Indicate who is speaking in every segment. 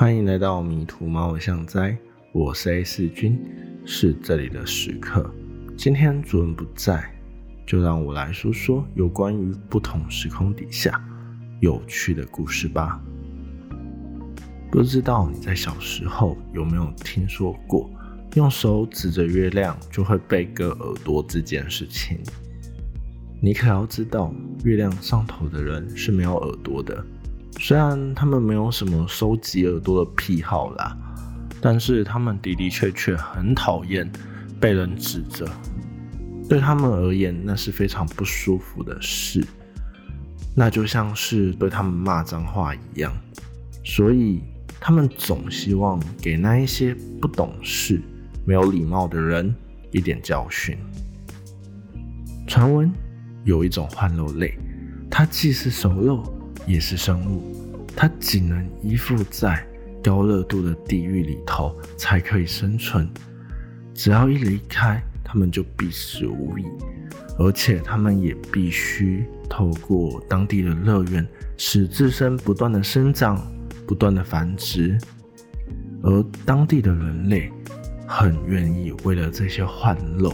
Speaker 1: 欢迎来到迷途猫像哉，我是 A 四君，是这里的食客。今天主人不在，就让我来说说有关于不同时空底下有趣的故事吧。不知道你在小时候有没有听说过，用手指着月亮就会被割耳朵这件事情？你可要知道，月亮上头的人是没有耳朵的。虽然他们没有什么收集耳朵的癖好啦，但是他们的的确确很讨厌被人指责，对他们而言那是非常不舒服的事，那就像是对他们骂脏话一样，所以他们总希望给那一些不懂事、没有礼貌的人一点教训。传闻有一种换肉类，它既是熟肉。也是生物，它仅能依附在高热度的地狱里头才可以生存。只要一离开，它们就必死无疑，而且它们也必须透过当地的乐园，使自身不断的生长、不断的繁殖。而当地的人类很愿意为了这些换肉，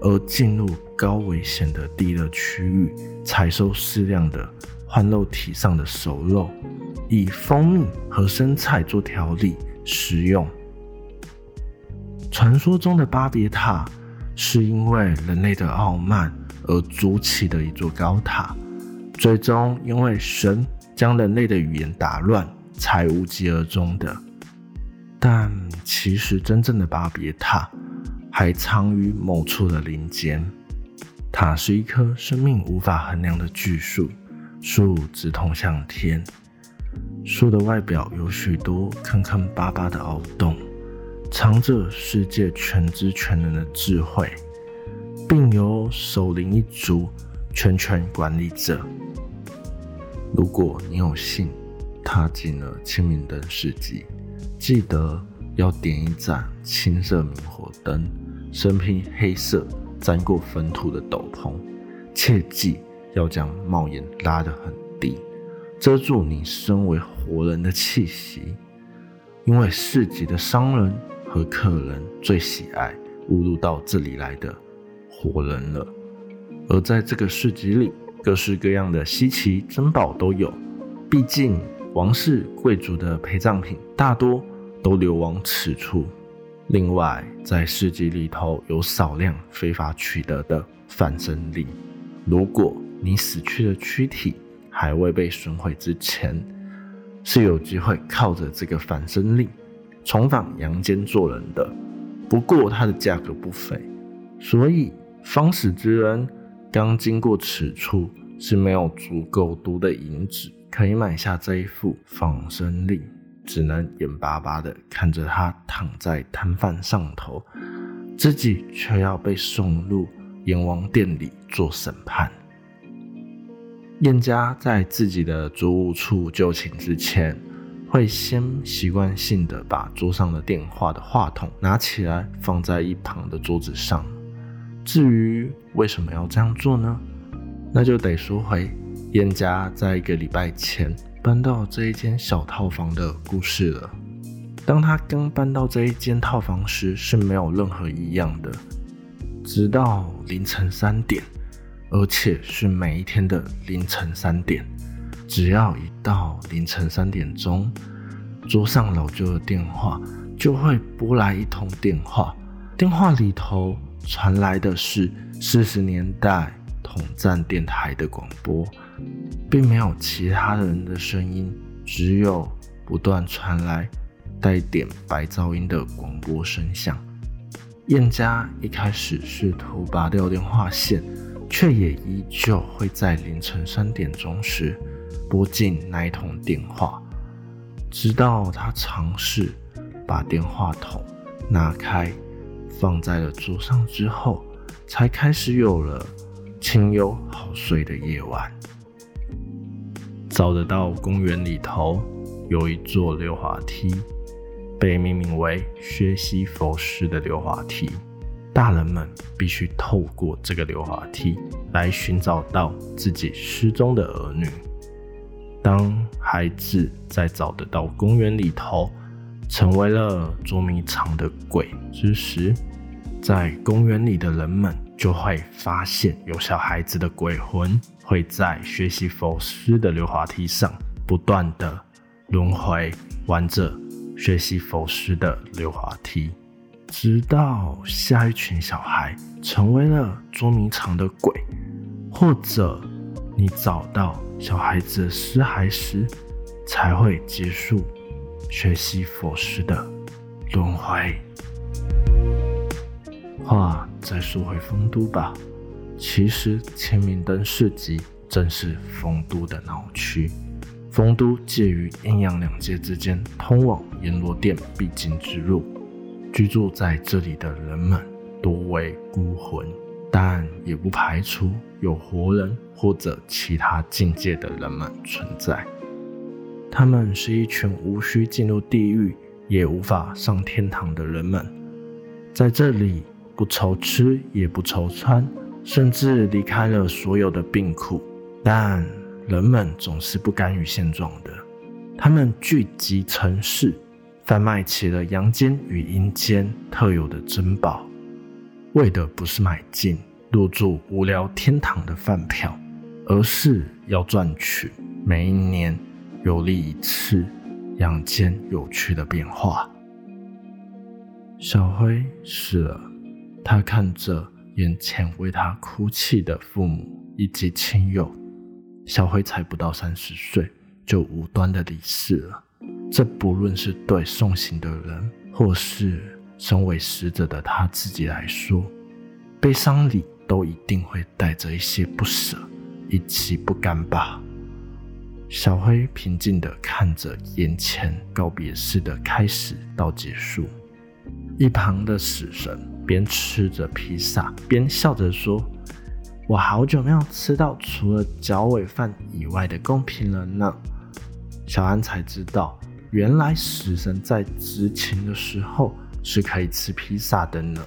Speaker 1: 而进入高危险的地热区域，采收适量的。换肉体上的熟肉，以蜂蜜和生菜做调理食用。传说中的巴别塔是因为人类的傲慢而筑起的一座高塔，最终因为神将人类的语言打乱，才无疾而终的。但其实真正的巴别塔还藏于某处的林间，塔是一棵生命无法衡量的巨树。树直通向天，树的外表有许多坑坑巴巴的凹洞，藏着世界全知全能的智慧，并由守灵一族全权管理着。如果你有幸踏进了清明灯世纪，记得要点一盏青色明火灯，身披黑色沾过坟土的斗篷，切记。要将帽檐拉得很低，遮住你身为活人的气息，因为市集的商人和客人最喜爱误入到这里来的活人了。而在这个市集里，各式各样的稀奇珍宝都有，毕竟王室贵族的陪葬品大多都流往此处。另外，在市集里头有少量非法取得的反生令，如果。你死去的躯体还未被损毁之前，是有机会靠着这个反生令重返阳间做人的。不过它的价格不菲，所以方死之人刚经过此处是没有足够多的银子可以买下这一副仿生令，只能眼巴巴的看着他躺在摊贩上头，自己却要被送入阎王殿里做审判。燕家在自己的租屋处就寝之前，会先习惯性的把桌上的电话的话筒拿起来放在一旁的桌子上。至于为什么要这样做呢？那就得说回燕家在一个礼拜前搬到这一间小套房的故事了。当他刚搬到这一间套房时，是没有任何异样的，直到凌晨三点。而且是每一天的凌晨三点，只要一到凌晨三点钟，桌上老旧的电话就会拨来一通电话，电话里头传来的是四十年代统战电台的广播，并没有其他人的声音，只有不断传来带点白噪音的广播声响。燕家一开始试图拔掉电话线。却也依旧会在凌晨三点钟时拨进那一通电话，直到他尝试把电话筒拿开，放在了桌上之后，才开始有了清幽好睡的夜晚。找得到公园里头有一座溜滑梯，被命名为薛西佛斯的溜滑梯。大人们必须透过这个溜滑梯来寻找到自己失踪的儿女。当孩子在找得到公园里头成为了捉迷藏的鬼之时，在公园里的人们就会发现有小孩子的鬼魂会在学习佛师的溜滑梯上不断的轮回玩着学习佛师的溜滑梯，直到下一群小孩成为了捉迷藏的鬼，或者你找到小孩子尸骸时，才会结束学习佛师的轮回。话再说回丰都吧，其实千明灯市集正是丰都的闹区。丰都介于阴阳两界之间，通往阎罗殿必经之路。居住在这里的人们多为孤魂，但也不排除有活人或者其他境界的人们存在。他们是一群无需进入地狱，也无法上天堂的人们，在这里。不愁吃，也不愁穿，甚至离开了所有的病苦。但人们总是不甘于现状的，他们聚集城市，贩卖起了阳间与阴间特有的珍宝，为的不是买进入住无聊天堂的饭票，而是要赚取每一年游历一次阳间有趣的变化。小辉死了。他看着眼前为他哭泣的父母以及亲友，小辉才不到三十岁就无端的离世了。这不论是对送行的人，或是身为死者的他自己来说，悲伤里都一定会带着一些不舍以及不甘吧。小黑平静地看着眼前告别式的开始到结束，一旁的死神。边吃着披萨，边笑着说：“我好久没有吃到除了脚尾饭以外的贡品了呢。”小安才知道，原来死神在执勤的时候是可以吃披萨的呢。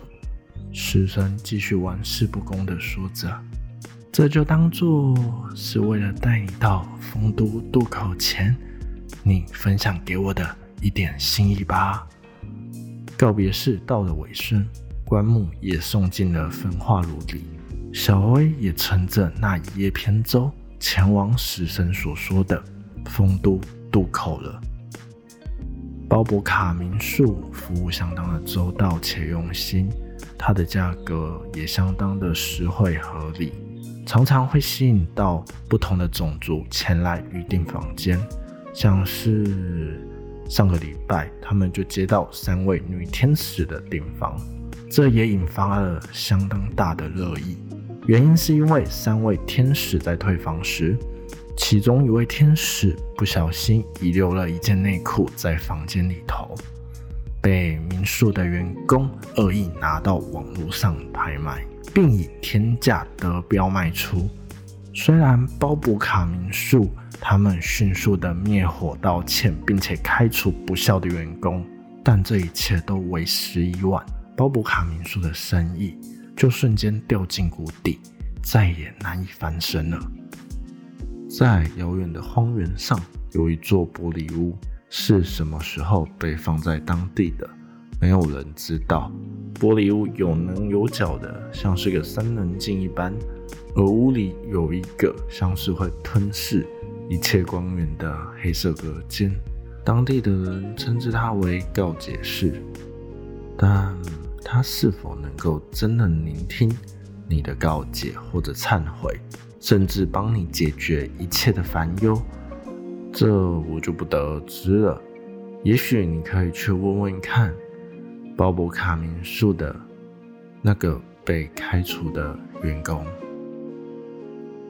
Speaker 1: 死神继续玩世不恭的说着：“这就当做是为了带你到丰都渡口前，你分享给我的一点心意吧。”告别式到了尾声。棺木也送进了焚化炉里，小薇也乘着那一叶扁舟前往死神所说的丰都渡口了。包博卡民宿服务相当的周到且用心，它的价格也相当的实惠合理，常常会吸引到不同的种族前来预订房间，像是上个礼拜他们就接到三位女天使的订房。这也引发了相当大的热议，原因是因为三位天使在退房时，其中一位天使不小心遗留了一件内裤在房间里头，被民宿的员工恶意拿到网络上拍卖，并以天价得标卖出。虽然包布卡民宿他们迅速的灭火道歉，并且开除不孝的员工，但这一切都为时已晚。包布卡民宿的生意就瞬间掉进谷底，再也难以翻身了。在遥远的荒原上，有一座玻璃屋，是什么时候被放在当地的？没有人知道。玻璃屋有棱有角的，像是个三棱镜一般，而屋里有一个像是会吞噬一切光源的黑色隔间。当地的人称之它为告解室，但。它是否能够真的聆听你的告解或者忏悔，甚至帮你解决一切的烦忧？这我就不得而知了。也许你可以去问问看，鲍勃卡民宿的那个被开除的员工。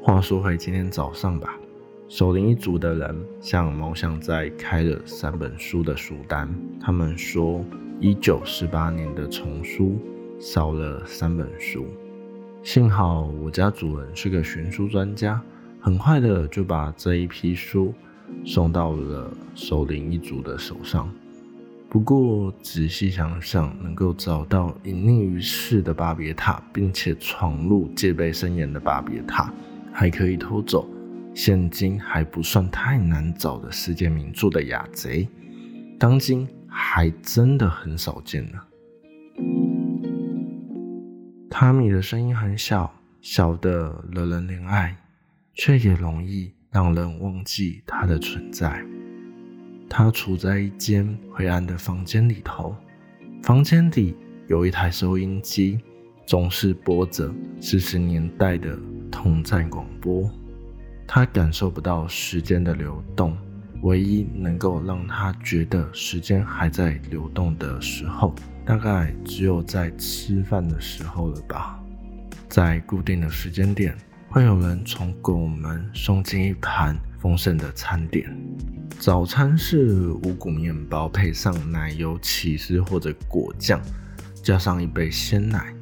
Speaker 1: 话说回今天早上吧，守灵一族的人向猫巷在开了三本书的书单，他们说。一九四八年的丛书少了三本书，幸好我家主人是个寻书专家，很快的就把这一批书送到了守灵一族的手上。不过仔细想想，能够找到隐匿于世的巴别塔，并且闯入戒备森严的巴别塔，还可以偷走现今还不算太难找的世界名著的雅贼，当今还真的很少见呢。汤米的声音很小，小的惹人怜爱，却也容易让人忘记他的存在。他处在一间灰暗的房间里头，房间里有一台收音机，总是播着四十年代的统战广播。他感受不到时间的流动，唯一能够让他觉得时间还在流动的时候，大概只有在吃饭的时候了吧。在固定的时间点，会有人从拱门送进一盘丰盛的餐点。早餐是五谷面包配上奶油、起司或者果酱，加上一杯鲜奶。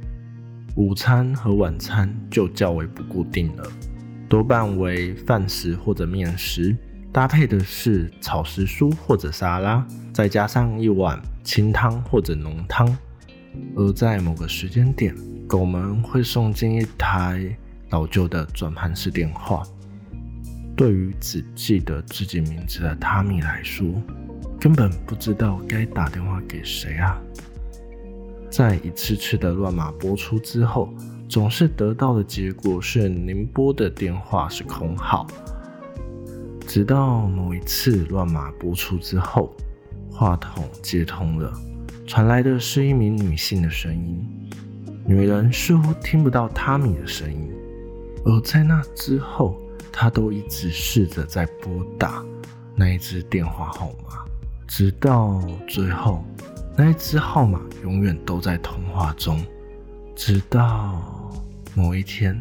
Speaker 1: 午餐和晚餐就较为不固定了。多半为饭食或者面食，搭配的是炒时蔬或者沙拉，再加上一碗清汤或者浓汤。而在某个时间点，狗们会送进一台老旧的转盘式电话。对于只记得自己名字的汤米来说，根本不知道该打电话给谁啊！在一次次的乱码播出之后。总是得到的结果是您拨的电话是空号。直到某一次乱码播出之后，话筒接通了，传来的是一名女性的声音。女人似乎听不到汤米的声音，而在那之后，她都一直试着在拨打那一只电话号码，直到最后，那一只号码永远都在通话中，直到。某一天，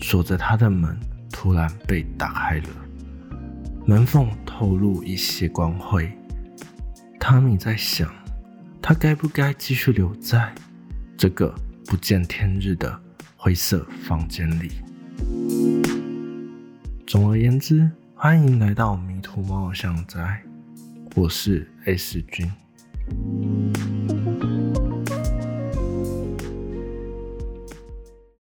Speaker 1: 锁着他的门突然被打开了，门缝透露一些光辉。汤米在想，他该不该继续留在这个不见天日的灰色房间里？总而言之，欢迎来到迷途猫偶像宅，我是 S 君。